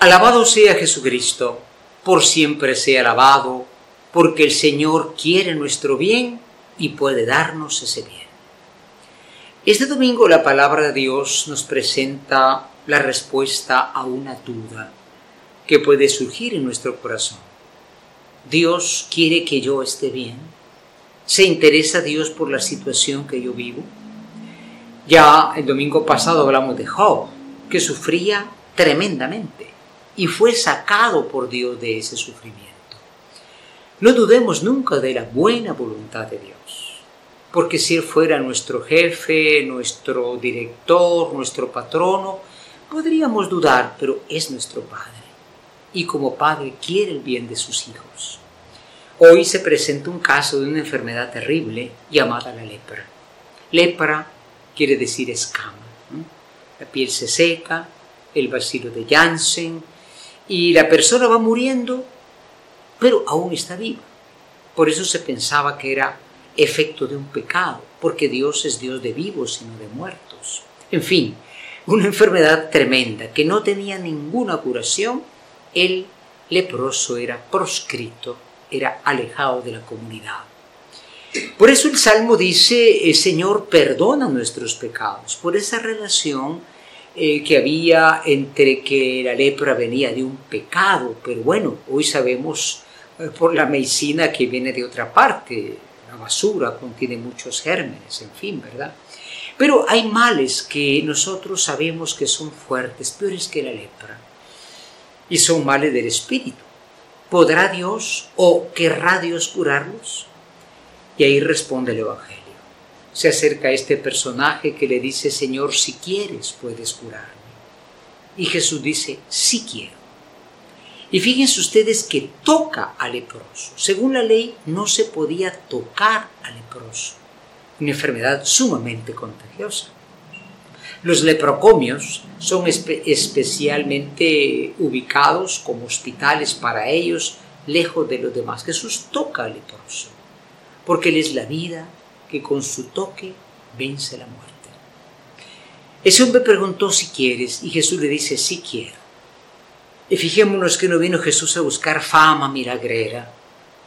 Alabado sea Jesucristo, por siempre sea alabado, porque el Señor quiere nuestro bien y puede darnos ese bien. Este domingo la palabra de Dios nos presenta la respuesta a una duda que puede surgir en nuestro corazón. Dios quiere que yo esté bien. ¿Se interesa Dios por la situación que yo vivo? Ya el domingo pasado hablamos de Job, que sufría tremendamente y fue sacado por Dios de ese sufrimiento. No dudemos nunca de la buena voluntad de Dios, porque si Él fuera nuestro jefe, nuestro director, nuestro patrono, podríamos dudar, pero es nuestro Padre, y como Padre quiere el bien de sus hijos. Hoy se presenta un caso de una enfermedad terrible llamada la lepra. Lepra quiere decir escama. La piel se seca, el vacilo de Janssen, y la persona va muriendo, pero aún está viva. Por eso se pensaba que era efecto de un pecado, porque Dios es Dios de vivos y no de muertos. En fin, una enfermedad tremenda que no tenía ninguna curación, el leproso era proscrito, era alejado de la comunidad. Por eso el Salmo dice, el Señor perdona nuestros pecados, por esa relación eh, que había entre que la lepra venía de un pecado, pero bueno, hoy sabemos eh, por la medicina que viene de otra parte, la basura contiene muchos gérmenes, en fin, ¿verdad? Pero hay males que nosotros sabemos que son fuertes, peores que la lepra, y son males del espíritu. ¿Podrá Dios o querrá Dios curarlos? Y ahí responde el Evangelio se acerca este personaje que le dice, Señor, si quieres puedes curarme. Y Jesús dice, sí quiero. Y fíjense ustedes que toca al leproso. Según la ley no se podía tocar al leproso, una enfermedad sumamente contagiosa. Los leprocomios son especialmente ubicados como hospitales para ellos, lejos de los demás. Jesús toca al leproso, porque Él es la vida, que con su toque vence la muerte. Ese hombre preguntó si quieres y Jesús le dice sí quiero. Y fijémonos que no vino Jesús a buscar fama milagrera.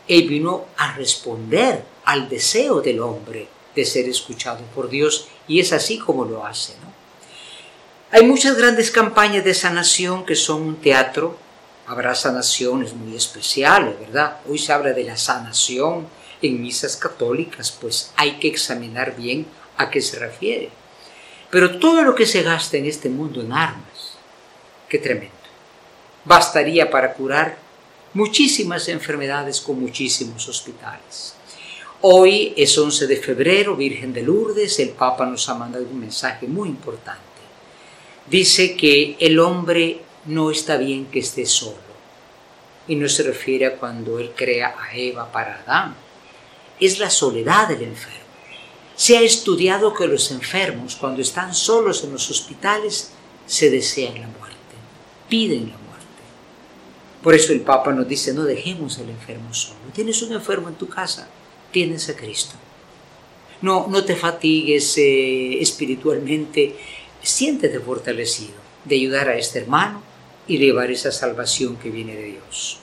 Él vino a responder al deseo del hombre de ser escuchado por Dios y es así como lo hace. ¿no? Hay muchas grandes campañas de sanación que son un teatro. Habrá sanaciones muy especiales, ¿verdad? Hoy se habla de la sanación en misas católicas, pues hay que examinar bien a qué se refiere. Pero todo lo que se gasta en este mundo en armas, qué tremendo, bastaría para curar muchísimas enfermedades con muchísimos hospitales. Hoy es 11 de febrero, Virgen de Lourdes, el Papa nos ha mandado un mensaje muy importante. Dice que el hombre no está bien que esté solo. Y no se refiere a cuando él crea a Eva para Adán, es la soledad del enfermo. Se ha estudiado que los enfermos, cuando están solos en los hospitales, se desean la muerte, piden la muerte. Por eso el Papa nos dice, no dejemos al enfermo solo. Tienes un enfermo en tu casa, tienes a Cristo. No, no te fatigues eh, espiritualmente, siéntete fortalecido de ayudar a este hermano y llevar esa salvación que viene de Dios.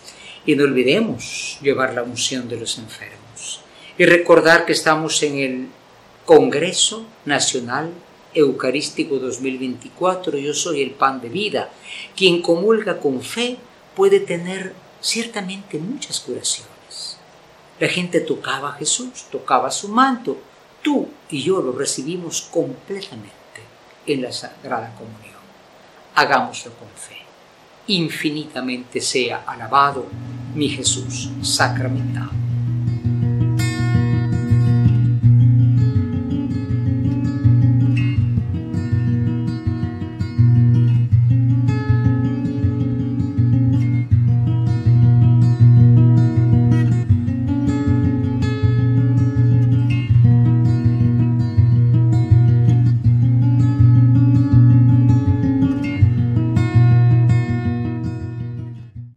Y no olvidemos llevar la unción de los enfermos y recordar que estamos en el Congreso Nacional Eucarístico 2024, yo soy el pan de vida. Quien comulga con fe puede tener ciertamente muchas curaciones. La gente tocaba a Jesús, tocaba su manto. Tú y yo lo recibimos completamente en la Sagrada Comunión. Hagámoslo con fe. Infinitamente sea alabado mi Jesús sacramentado.